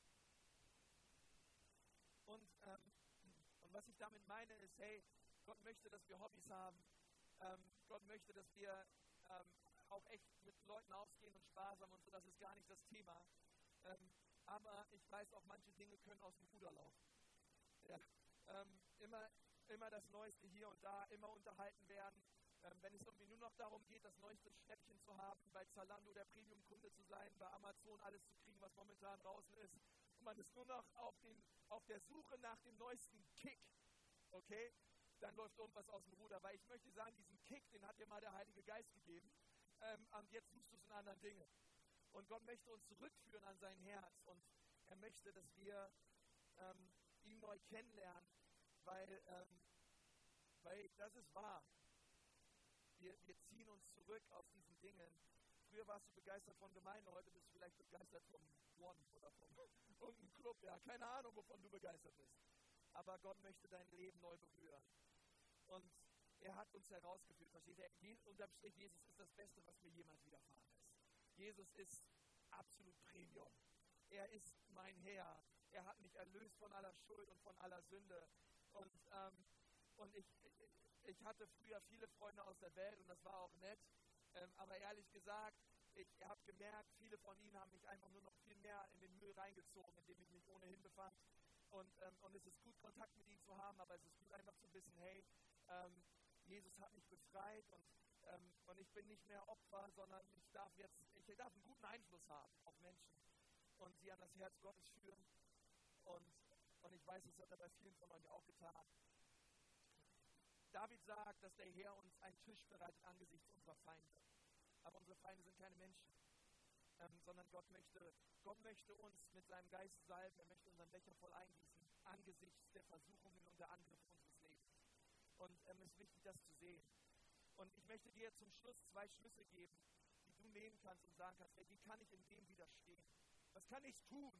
Und, ähm, und was ich damit meine, ist, hey, Gott möchte, dass wir Hobbys haben. Ähm, Gott möchte, dass wir ähm, auch echt mit Leuten ausgehen und haben und so. Das ist gar nicht das Thema. Ähm, aber ich weiß auch, manche Dinge können aus dem Ruder laufen. Ja. Ähm, immer, immer das Neueste hier und da, immer unterhalten werden. Ähm, wenn es irgendwie nur noch darum geht, das neueste Schnäppchen zu haben, bei Zalando der Premium-Kunde zu sein, bei Amazon alles zu kriegen, was momentan draußen ist, und man ist nur noch auf, den, auf der Suche nach dem neuesten Kick, okay, dann läuft irgendwas aus dem Ruder. Weil ich möchte sagen, diesen Kick, den hat dir mal der Heilige Geist gegeben. Ähm, jetzt suchst du es in anderen Dingen. Und Gott möchte uns zurückführen an sein Herz. Und er möchte, dass wir ähm, ihn neu kennenlernen, weil, ähm, weil das ist wahr. Wir, wir ziehen uns zurück aus diesen Dingen. Früher warst du begeistert von Gemeinde, heute bist du vielleicht begeistert vom One oder vom irgendeinem Club. Ja, keine Ahnung, wovon du begeistert bist. Aber Gott möchte dein Leben neu berühren. Und er hat uns herausgeführt, versteht ihr? Unterm Strich, Jesus ist das Beste, was mir jemals widerfahren ist. Jesus ist absolut Premium. Er ist mein Herr. Er hat mich erlöst von aller Schuld und von aller Sünde. Und, ähm, und ich, ich hatte früher viele Freunde aus der Welt und das war auch nett. Ähm, aber ehrlich gesagt, ich habe gemerkt, viele von ihnen haben mich einfach nur noch viel mehr in den Müll reingezogen, in dem ich mich ohnehin befand. Und, ähm, und es ist gut, Kontakt mit ihnen zu haben, aber es ist gut, einfach zu wissen, hey, ähm, Jesus hat mich befreit und, ähm, und ich bin nicht mehr Opfer, sondern ich darf jetzt, ich darf einen guten Einfluss haben auf Menschen und sie an das Herz Gottes führen. Und, und ich weiß, das hat er bei vielen von euch auch getan. David sagt, dass der Herr uns einen Tisch bereitet angesichts unserer Feinde. Aber unsere Feinde sind keine Menschen, ähm, sondern Gott möchte, Gott möchte uns mit seinem Geist salben, er möchte unseren Becher voll eingießen angesichts der Versuchungen und der Angriffe unseres Und ähm, es ist wichtig, das zu sehen. Und ich möchte dir zum Schluss zwei Schlüsse geben, die du nehmen kannst und sagen kannst, hey, wie kann ich in dem widerstehen? Was kann ich tun,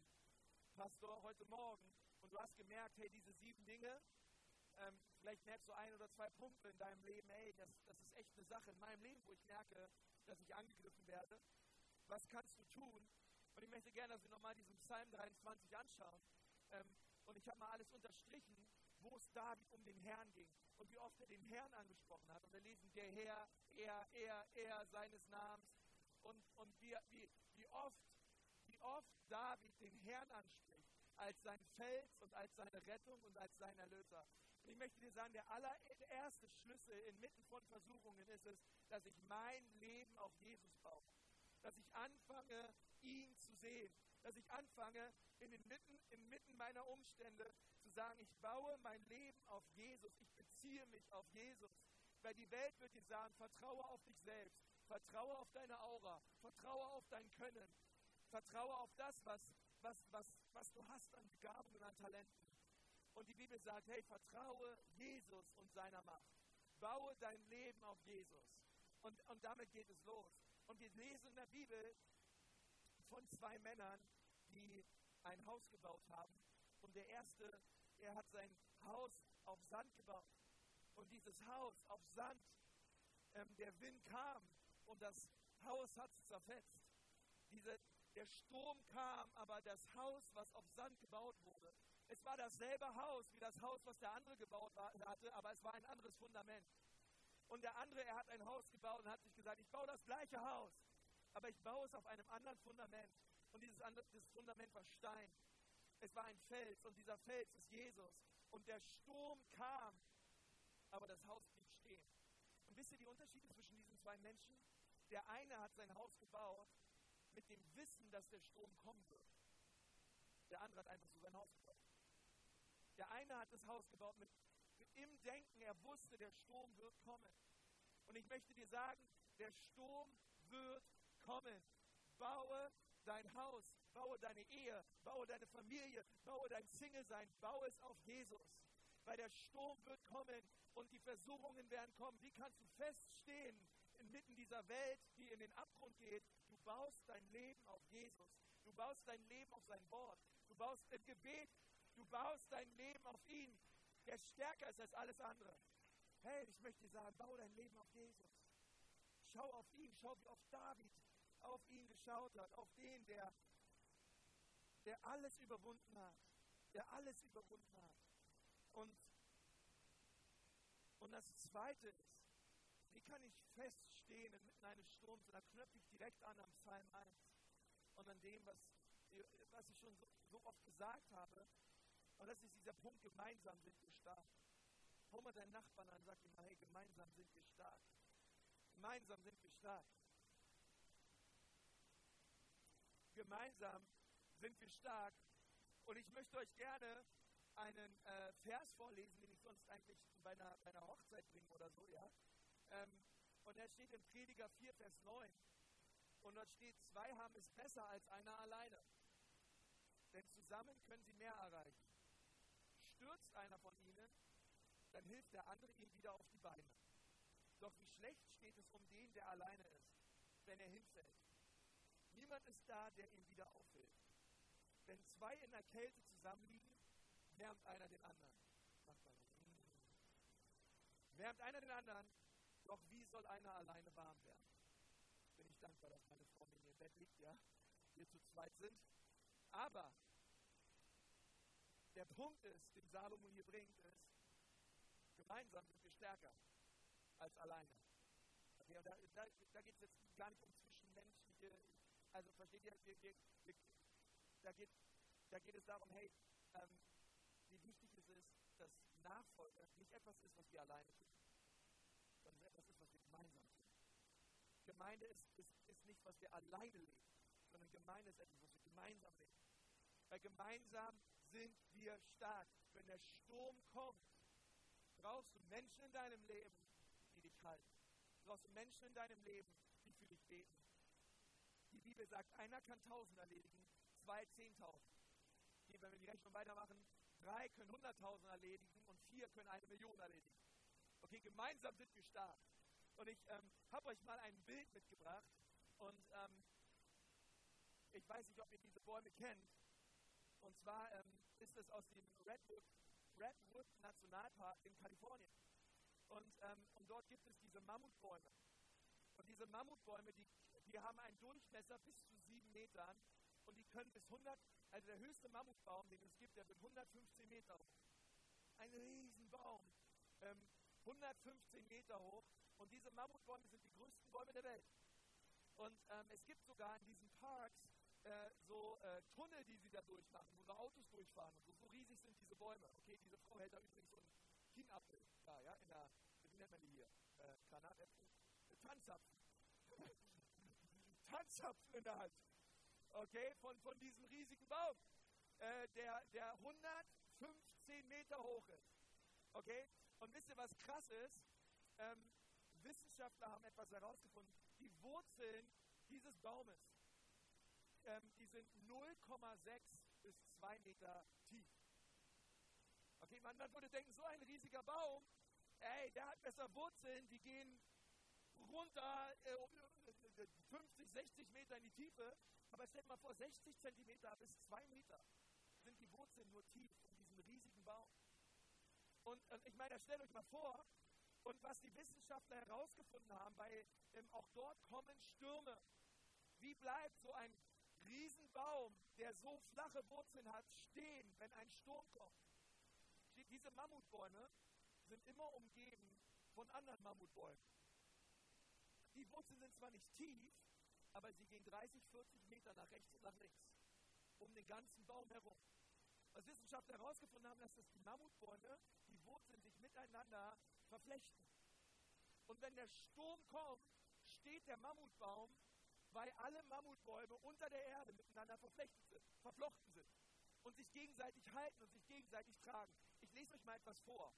Pastor, heute Morgen? Und du hast gemerkt, hey, diese sieben Dinge, ähm, vielleicht merkst du ein oder zwei Punkte in deinem Leben, hey, das, das ist echt eine Sache in meinem Leben, wo ich merke, dass ich angegriffen werde. Was kannst du tun? Und ich möchte gerne, dass wir nochmal diesen Psalm 23 anschauen. Ähm, und ich habe mal alles unterstrichen, wo es David um den Herrn ging und wie oft er den Herrn angesprochen hat. Und wir lesen, der Herr, er, er, er seines Namens. Und, und wie, wie, wie, oft, wie oft David den Herrn anspricht als sein Fels und als seine Rettung und als sein Erlöser. Und ich möchte dir sagen, der allererste Schlüssel inmitten von Versuchungen ist es, dass ich mein Leben auf Jesus baue. Dass ich anfange, ihn zu sehen. Dass ich anfange, in den Mitten, inmitten meiner Umstände sagen, ich baue mein Leben auf Jesus. Ich beziehe mich auf Jesus. Weil die Welt wird dir sagen, vertraue auf dich selbst. Vertraue auf deine Aura. Vertraue auf dein Können. Vertraue auf das, was, was, was, was du hast an Begabungen und an Talenten. Und die Bibel sagt, hey, vertraue Jesus und seiner Macht. Baue dein Leben auf Jesus. Und, und damit geht es los. Und wir lesen in der Bibel von zwei Männern, die ein Haus gebaut haben. Und der erste, er hat sein Haus auf Sand gebaut. Und dieses Haus auf Sand, ähm, der Wind kam und das Haus hat es zerfetzt. Diese, der Sturm kam, aber das Haus, was auf Sand gebaut wurde, es war dasselbe Haus wie das Haus, was der andere gebaut hatte, aber es war ein anderes Fundament. Und der andere, er hat ein Haus gebaut und hat sich gesagt, ich baue das gleiche Haus, aber ich baue es auf einem anderen Fundament. Und dieses, andere, Fundament war Stein. Es war ein Fels und dieser Fels ist Jesus. Und der Sturm kam, aber das Haus blieb stehen. Und wisst ihr die Unterschiede zwischen diesen zwei Menschen? Der eine hat sein Haus gebaut mit dem Wissen, dass der Sturm kommen wird. Der andere hat einfach so sein Haus gebaut. Der eine hat das Haus gebaut mit, mit im Denken, er wusste, der Sturm wird kommen. Und ich möchte dir sagen, der Sturm wird kommen. Baue dein Haus, baue deine Ehe, baue deine Familie, baue dein Single-Sein, baue es auf Jesus. Weil der Sturm wird kommen und die Versuchungen werden kommen. Wie kannst du feststehen inmitten dieser Welt, die in den Abgrund geht? Du baust dein Leben auf Jesus. Du baust dein Leben auf sein Wort. Du baust im Gebet Du baust dein Leben auf ihn, der stärker ist als alles andere. Hey, ich möchte dir sagen, bau dein Leben auf Jesus. Schau auf ihn, schau, wie oft David auf ihn geschaut hat, auf den, der, der alles überwunden hat, der alles überwunden hat. Und, und das Zweite ist, wie kann ich feststehen inmitten eines Sturms? Und da knöpfe ich direkt an am Psalm 1 und an dem, was, was ich schon so, so oft gesagt habe. Und das ist dieser Punkt, gemeinsam sind wir stark. Hau mal deinen Nachbarn an und sag ihm hey, gemeinsam sind wir stark. Gemeinsam sind wir stark. Gemeinsam sind wir stark. Und ich möchte euch gerne einen äh, Vers vorlesen, den ich sonst eigentlich bei einer, bei einer Hochzeit bringe oder so, ja. Ähm, und er steht im Prediger 4, Vers 9. Und dort steht, zwei haben es besser als einer alleine. Denn zusammen können sie mehr erreichen stürzt einer von ihnen, dann hilft der andere ihm wieder auf die Beine. Doch wie schlecht steht es um den, der alleine ist, wenn er hinfällt. Niemand ist da, der ihn wieder aufhilft. Wenn zwei in der Kälte zusammenliegen, wärmt einer den anderen. Wärmt einer den anderen, doch wie soll einer alleine warm werden? Bin ich dankbar, dass meine Frau in ihr Bett liegt, ja? Wir zu zweit sind. Aber der Punkt ist, den Salomon hier bringt, ist, gemeinsam sind wir stärker als alleine. Okay, da, da, da geht es jetzt gar nicht um zwischenmenschliche, also versteht ihr, wir, wir, wir, da, geht, da geht es darum, hey, ähm, wie wichtig es ist, dass Nachfolge nicht etwas ist, was wir alleine tun, sondern etwas ist, was wir gemeinsam tun. Gemeinde ist, ist, ist nicht, was wir alleine leben, sondern Gemeinde ist etwas, was wir gemeinsam leben. Weil gemeinsam sind wir stark. Wenn der Sturm kommt, brauchst du Menschen in deinem Leben, die dich halten. Du brauchst Menschen in deinem Leben, die für dich beten. Die Bibel sagt, einer kann tausend erledigen, zwei zehntausend. Okay, wenn wir die Rechnung weitermachen, drei können hunderttausend erledigen und vier können eine Million erledigen. Okay, gemeinsam sind wir stark. Und ich ähm, habe euch mal ein Bild mitgebracht und ähm, ich weiß nicht, ob ihr diese Bäume kennt. Und zwar ähm, ist es aus dem Redwood, Redwood Nationalpark in Kalifornien. Und, ähm, und dort gibt es diese Mammutbäume. Und diese Mammutbäume, die, die haben einen Durchmesser bis zu sieben Metern und die können bis 100, also der höchste Mammutbaum, den es gibt, der wird 115 Meter hoch. Ein Riesenbaum, ähm, 115 Meter hoch. Und diese Mammutbäume sind die größten Bäume der Welt. Und ähm, es gibt sogar in diesen Parks äh, so äh, Tunnel, die sie da durchmachen, wo so Autos durchfahren und so. So riesig sind diese Bäume. Okay, diese Frau hält da übrigens so ein Kienapfel, da, ja, in der, wie nennt man die hier? Äh, Granatäpfel? Tanzapfen. Tanzapfen in der Hand. Okay, von, von diesem riesigen Baum, äh, der, der 115 Meter hoch ist. Okay, und wisst ihr, was krass ist? Ähm, Wissenschaftler haben etwas herausgefunden. Die Wurzeln dieses Baumes, ähm, die sind 0,6 bis 2 Meter tief. Okay, man, man würde denken, so ein riesiger Baum, ey, der hat besser Wurzeln, die gehen runter äh, 50, 60 Meter in die Tiefe. Aber stellt mal vor, 60 Zentimeter bis 2 Meter sind die Wurzeln nur tief in diesem riesigen Baum. Und, und ich meine, stellt euch mal vor, und was die Wissenschaftler herausgefunden haben, weil ähm, auch dort kommen Stürme. Wie bleibt so ein Riesenbaum, der so flache Wurzeln hat, stehen, wenn ein Sturm kommt? Diese Mammutbäume sind immer umgeben von anderen Mammutbäumen. Die Wurzeln sind zwar nicht tief, aber sie gehen 30, 40 Meter nach rechts und nach links, um den ganzen Baum herum. Was Wissenschaftler herausgefunden haben, dass das die Mammutbäume, die Wurzeln sich miteinander verflechten. Und wenn der Sturm kommt, steht der Mammutbaum, weil alle Mammutbäume unter der Erde miteinander verflechtet sind, verflochten sind und sich gegenseitig halten und sich gegenseitig tragen. Ich lese euch mal etwas vor.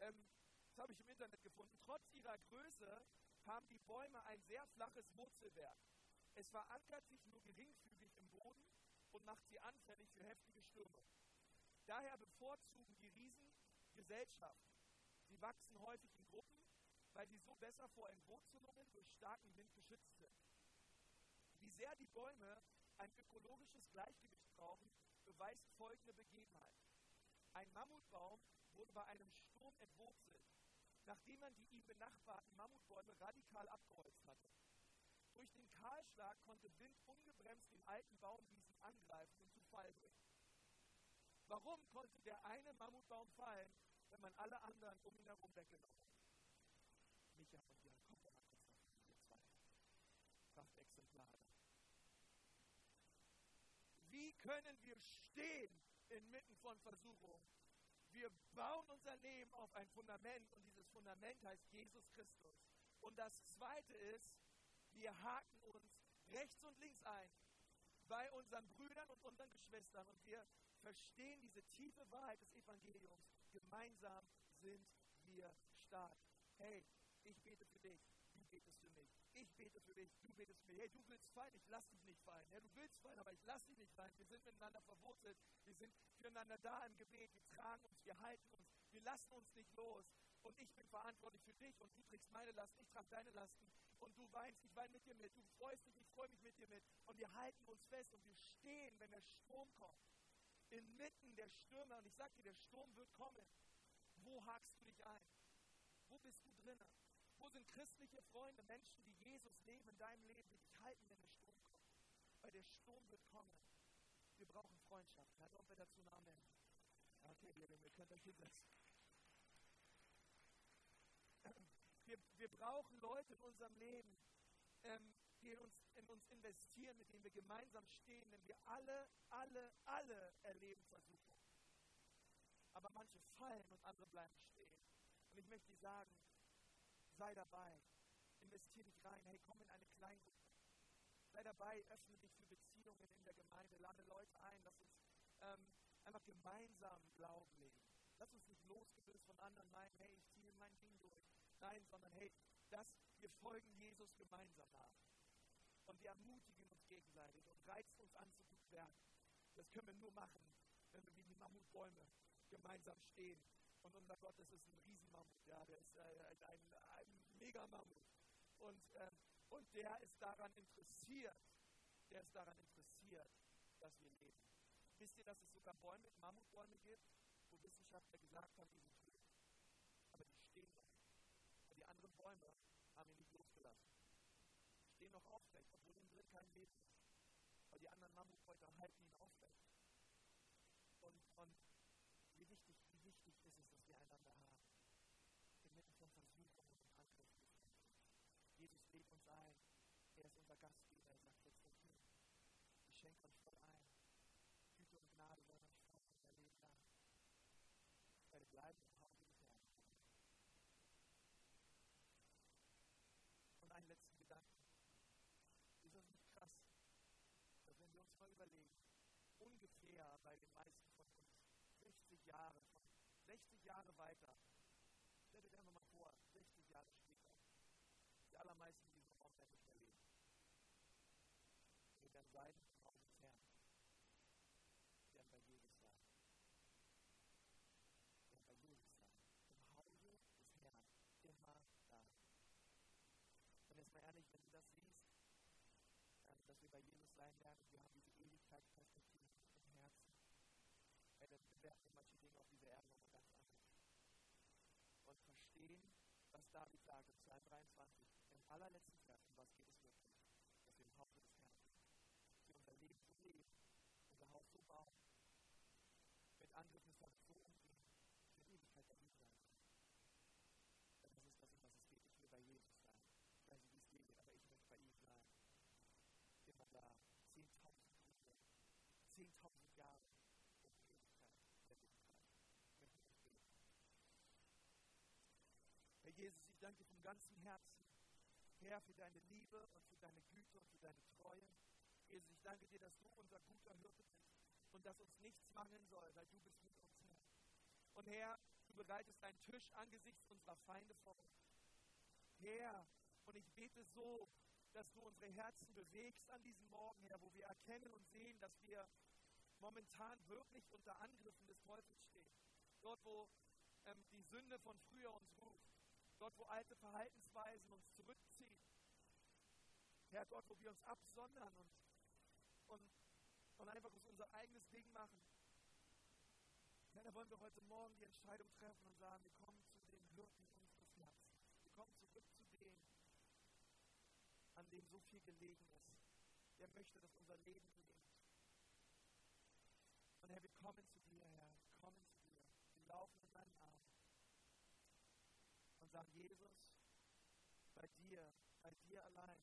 Ähm, das habe ich im Internet gefunden. Trotz ihrer Größe haben die Bäume ein sehr flaches Wurzelwerk. Es verankert sich nur geringfügig im Boden und macht sie anfällig für heftige Stürme. Daher bevorzugen die Riesen Gesellschaft. Sie wachsen häufig in Gruppen, weil sie so besser vor Entwurzelungen durch starken Wind geschützt sind. Wie sehr die Bäume ein ökologisches Gleichgewicht brauchen, beweist folgende Begebenheit. Ein Mammutbaum wurde bei einem Sturm entwurzelt, nachdem man die ihm benachbarten Mammutbäume radikal abgeholzt hatte. Durch den Kahlschlag konnte Wind ungebremst den alten Baumwiesen angreifen und zu Fall bringen. Warum konnte der eine Mammutbaum fallen, wenn man alle anderen um ihn herum weggenommen hat? Micha und Jan, kommt mal kurz nach ihr zwei Kraftexemplare. Wie können wir stehen inmitten von Versuchungen? Wir bauen unser Leben auf ein Fundament und dieses Fundament heißt Jesus Christus. Und das Zweite ist, wir haken uns rechts und links ein bei unseren Brüdern und unseren Geschwistern und wir verstehen diese tiefe Wahrheit des Evangeliums. Gemeinsam sind wir stark. Hey, ich bete für dich, du betest für mich. Ich bete für dich, du betest mich. Hey, du willst fallen, ich lass dich nicht fallen. Ja, du willst fallen, aber ich lass dich nicht fallen. Wir sind miteinander verwurzelt, wir sind füreinander da im Gebet, wir tragen uns, wir halten uns, wir lassen uns nicht los. Und ich bin verantwortlich für dich und du trägst meine Lasten, ich trage deine Lasten und du weinst, ich weine mit dir mit, du freust dich, ich freue mich mit dir mit und wir halten uns fest und wir stehen, wenn der Sturm kommt. Inmitten der Stürme und ich sage dir, der Sturm wird kommen. Wo hakst du dich ein? Wo bist du drinnen? Wo sind christliche Freunde, Menschen, die Jesus leben in deinem Leben, die dich halten, wenn der Sturm kommt? Weil der Sturm wird kommen. Wir brauchen Freundschaft. Hat wir dazu einen Amen? Okay, ihr, ihr könnt euch hinsetzen. Wir, wir brauchen Leute in unserem Leben, ähm, die uns, in uns investieren, mit denen wir gemeinsam stehen, denn wir alle, alle, alle erleben Versuchung. Aber manche fallen und andere bleiben stehen. Und ich möchte sagen, sei dabei, investiere dich rein, hey, komm in eine Kleingruppe. Sei dabei, öffne dich für Beziehungen in der Gemeinde, lade Leute ein, lass uns ähm, einfach gemeinsam Glauben leben. Lass uns nicht losgelöst von anderen meinen, hey, ich ziehe mein Ding durch. Nein, sondern hey, das, wir folgen Jesus gemeinsam nach. Und wir ermutigen uns gegenseitig und reizen uns an zu gut werden. Das können wir nur machen, wenn wir wie die Mammutbäume gemeinsam stehen. Und unser Gott, das ist ein Riesenmammut, ja, der ist äh, ein, ein Megamammut. Und, äh, und der ist daran interessiert, der ist daran interessiert, dass wir leben. Wisst ihr, dass es sogar Bäume, Mammutbäume gibt, wo Wissenschaftler gesagt haben, die sind tot. Aber die stehen noch. Und die anderen Bäume haben ihn nicht losgelassen. Die stehen noch aufrecht, obwohl innen drin kein Leben ist. Aber die anderen Mammutbäume halten ihn aufrecht. Und, und schenkt uns voll ein. Güte und Gnade wollen uns folgen unser Leben lang. Ich werde bleiben und haben die Herrn. Und einen letzten Gedanken. Ist das nicht krass, dass wenn wir uns mal überlegen, ungefähr bei den meisten von uns 60 Jahre, 60 Jahre weiter, stellt euch einfach mal vor, 60 Jahre später, die allermeisten, die so auf der Welt erleben, wir werden sein, ja, dann bewerten wir manche Dinge auf dieser Erde nochmal ganz anders. Und verstehen, was David sagt im Psalm 23, im allerletzten Vers, um was geht es wirklich? Dass wir im Hause des Herrn sind. Dass unser Leben so leben, unser Haus so bauen, mit Angriffen des Teufels so umgehen, für Ewigkeit bei ihm sein können. Das ist das, um was es geht. Ich will bei Jesus sein. Ich weiß nicht, wie es dir geht, aber ich möchte bei ihm sein immer da. 10.000 Jahre. 10.000 Jahre in die Ewigkeit der Ewigkeit. Ich möchte dich beten. Herr Jesus, ich danke dir vom ganzen Herzen, Herr, für deine Liebe und für deine Güte und für deine Treue. Jesus, ich danke dir, dass du unser guter Hirte bist und dass uns nichts mangeln soll, weil du bist mit uns, Herr. Und Herr, du bereitest einen Tisch angesichts unserer Feinde vor uns. Herr, und ich bete so, dass du unsere Herzen bewegst an diesem Morgen, Herr, wo wir erkennen und sehen, dass wir momentan wirklich unter Angriffen des Teufels stehen. Dort, wo ähm, die Sünde von früher uns ruft. Dort, wo alte Verhaltensweisen uns zurückziehen. Herr, dort, wo wir uns absondern und, und, und einfach unser eigenes Ding machen. Herr, da wollen wir heute Morgen die Entscheidung treffen und sagen, wir kommen zu den Hirten unseres Herzens. Wir kommen zurück zu denen, an dem so viel gelegen ist. Der möchte, dass unser Leben gelingt. Und Herr, wir kommen zu dir, Herr. Wir kommen zu dir. Wir laufen in deinen Arm. Sagen, Jesus, bei dir, bei dir allein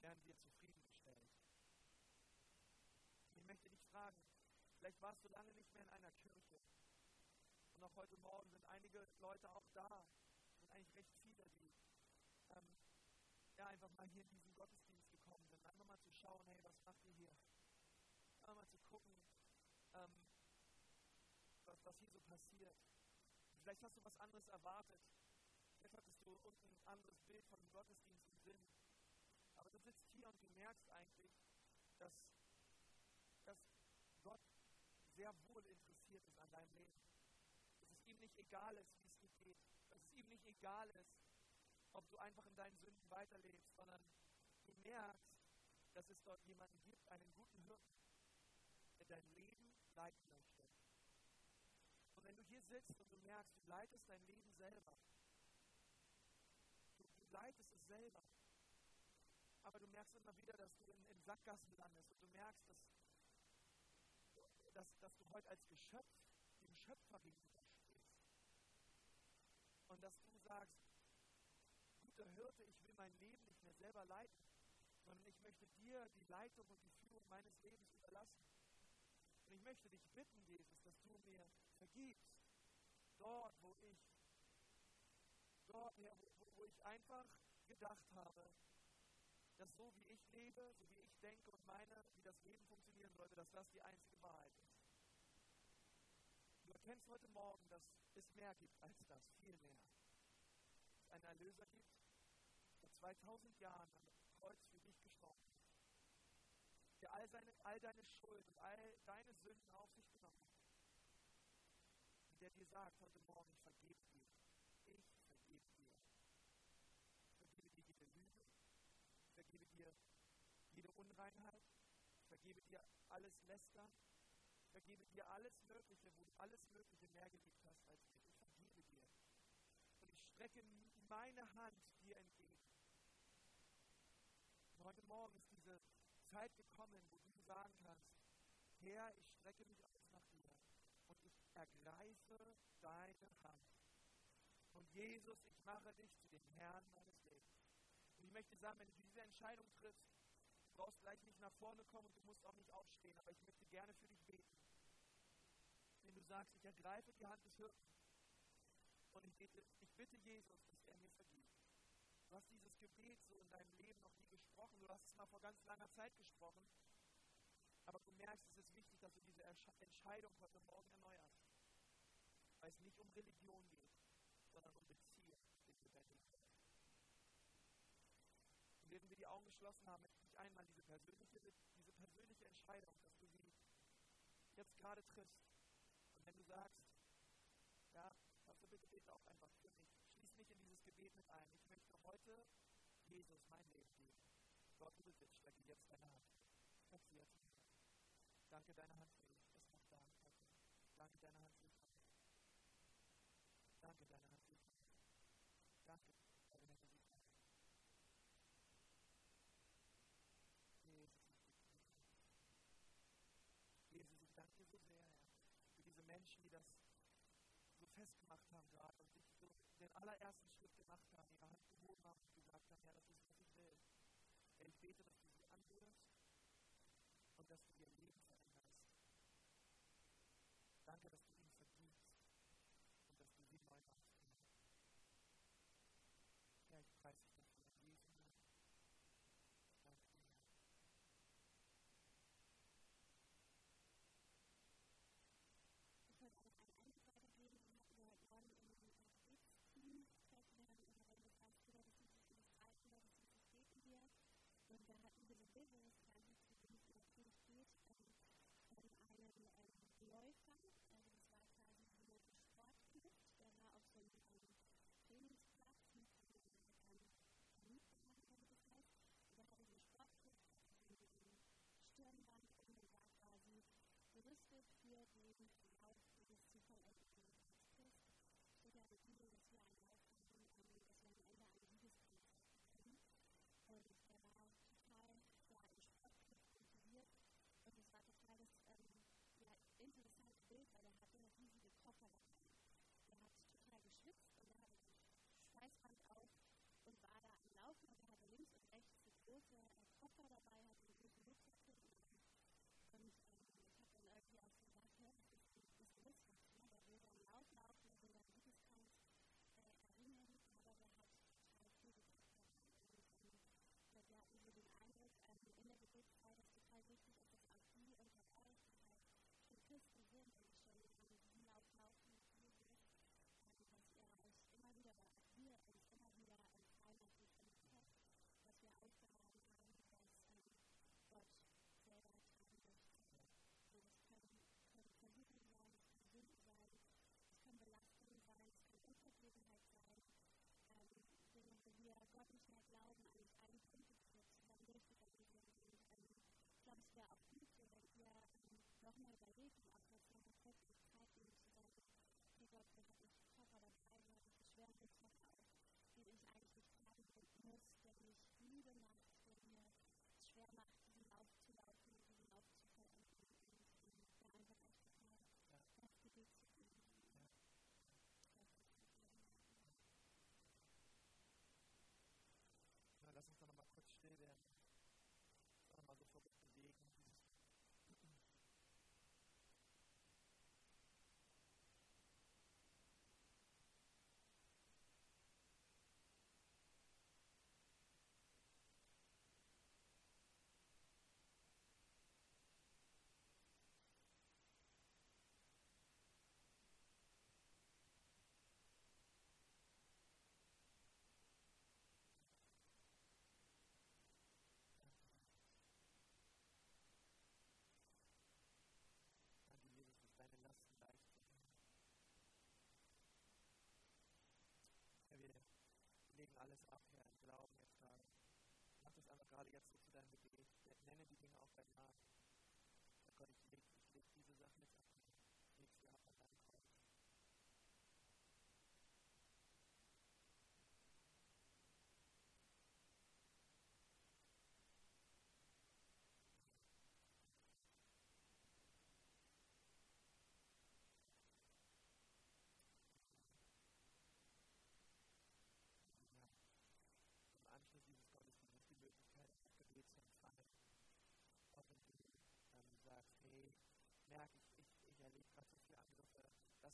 werden wir zufriedengestellt. Ich möchte dich fragen, vielleicht warst du lange nicht mehr in einer Kirche. Und auch heute Morgen sind einige Leute auch da. Sind eigentlich recht viele, die ähm, ja, einfach mal hier in diesen Gottesdienst gekommen sind. Einfach mal zu schauen, hey, was macht ihr hier? Einfach mal zu gucken, ähm, was, was hier so passiert. Vielleicht hast du was anderes erwartet. Vielleicht hattest du unten ein anderes Bild von Gottesdienst im Sinn. Aber du sitzt hier und du merkst eigentlich, dass, dass Gott sehr wohl interessiert ist an deinem Leben. Dass es ihm nicht egal ist, wie es dir geht. Dass es ihm nicht egal ist, ob du einfach in deinen Sünden weiterlebst, sondern du merkst, dass es dort jemanden gibt, einen guten Hirten, der dein Leben leiten möchte. Wenn du hier sitzt und du merkst, du leitest dein Leben selber, du, du leitest es selber, aber du merkst immer wieder, dass du in, in Sackgassen landest und du merkst, dass, dass, dass du heute als Geschöpf dem Schöpfer gegenüberstehst. Und dass du sagst, guter Hirte, ich will mein Leben nicht mehr selber leiten, sondern ich möchte dir die Leitung und die Führung meines Lebens überlassen. Ich möchte dich bitten, Jesus, dass du mir vergibst, dort, wo ich, dort, her, wo, wo ich einfach gedacht habe, dass so wie ich lebe, so wie ich denke und meine, wie das Leben funktionieren sollte, dass das die einzige Wahrheit ist. Du erkennst heute Morgen, dass es mehr gibt als das, viel mehr. Dass es einen Erlöser gibt, der 2000 Jahren am Kreuz für. Der all, seine, all deine Schuld und all deine Sünden auf sich genommen hat. Und der dir sagt heute Morgen, ich vergebe dir. Ich vergebe dir. Ich vergebe dir jede Lüge. Ich vergebe dir jede Unreinheit. Ich vergebe dir alles Lästern. Ich vergebe dir alles Mögliche, wo du alles Mögliche mehr geliebt hast als ich. Ich vergebe dir. Und ich strecke meine Hand dir entgegen. Und heute Morgen ist diese Zeit gekommen, wo du sagen kannst, Herr, ich strecke mich aus nach dir und ich ergreife deine Hand. Und Jesus, ich mache dich zu dem Herrn meines Lebens. Und ich möchte sagen, wenn du diese Entscheidung triffst, du brauchst gleich nicht nach vorne kommen und du musst auch nicht aufstehen, aber ich möchte gerne für dich beten. Wenn du sagst, ich ergreife die Hand des Hirten und ich bitte, ich bitte Jesus, dass er mir vergibt. Du hast dieses Gebet so in deinem Leben noch nie gesprochen. Du hast es mal vor ganz langer Zeit gesprochen. Aber du merkst, es ist wichtig, dass du diese Entscheidung heute Morgen erneuerst. Weil es nicht um Religion geht, sondern um Beziehung mit Lebendigkeit. Und während wir die Augen geschlossen haben, möchte ich einmal diese persönliche, diese persönliche Entscheidung, dass du sie jetzt gerade triffst. Und wenn du sagst, heute Jesus mein Leben geben. Gott, du bist jetzt, strecke jetzt deine Hand. Strecke sie jetzt meine Hand. Danke, deine Hand für dich. Es macht deine Hand. Danke, deine Hand für dich. Danke, deine Hand für dich. Danke, deine Hand für dich. Jesus, ich danke dir so sehr, Herr, für diese Menschen, die das so festgemacht haben gerade und sich so den allerersten Schritt gemacht haben, ihre Hand out of his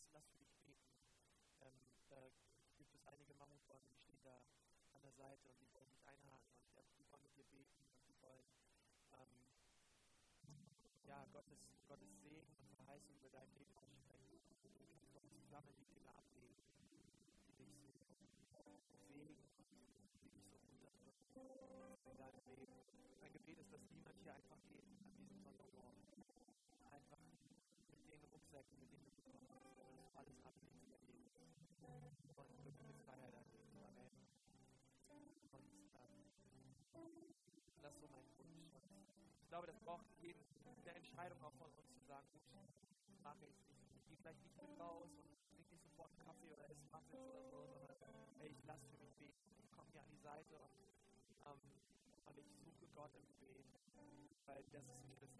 Jesus, lass für dich beten. Ähm, da gibt es einige Mammutbäume, die stehen da an der Seite und die wollen dich einhaken und die, die wollen mit dir beten und die wollen ähm, ja, Gottes, Gottes Segen und Verheißung über dein Leben aussprechen. Und Gott zusammen die Dinge abgeben, die dich so bewegen, die dich so unterdrücken in deinem Leben. Mein Gebet ist, dass niemand hier einfach geht an diesem Sonntagmorgen. Einfach mit dem Rucksäcken, mit denen du alles ablegst bei Jesus. Und wirkliche Freiheit anlegst. Amen. Und ähm, das ist so mein Wunsch. Ich glaube, das braucht jeden, eine Entscheidung auch von uns zu sagen, gut, mache ich es. Ich gehe vielleicht nicht mit raus und trinke nicht sofort Kaffee oder esse Muffins oder so, sondern hey, ich lasse für mich beten. Ich komme hier an die Seite und, ähm, und ich suche Gott im Gebet, weil das ist Schlüssel. Ja.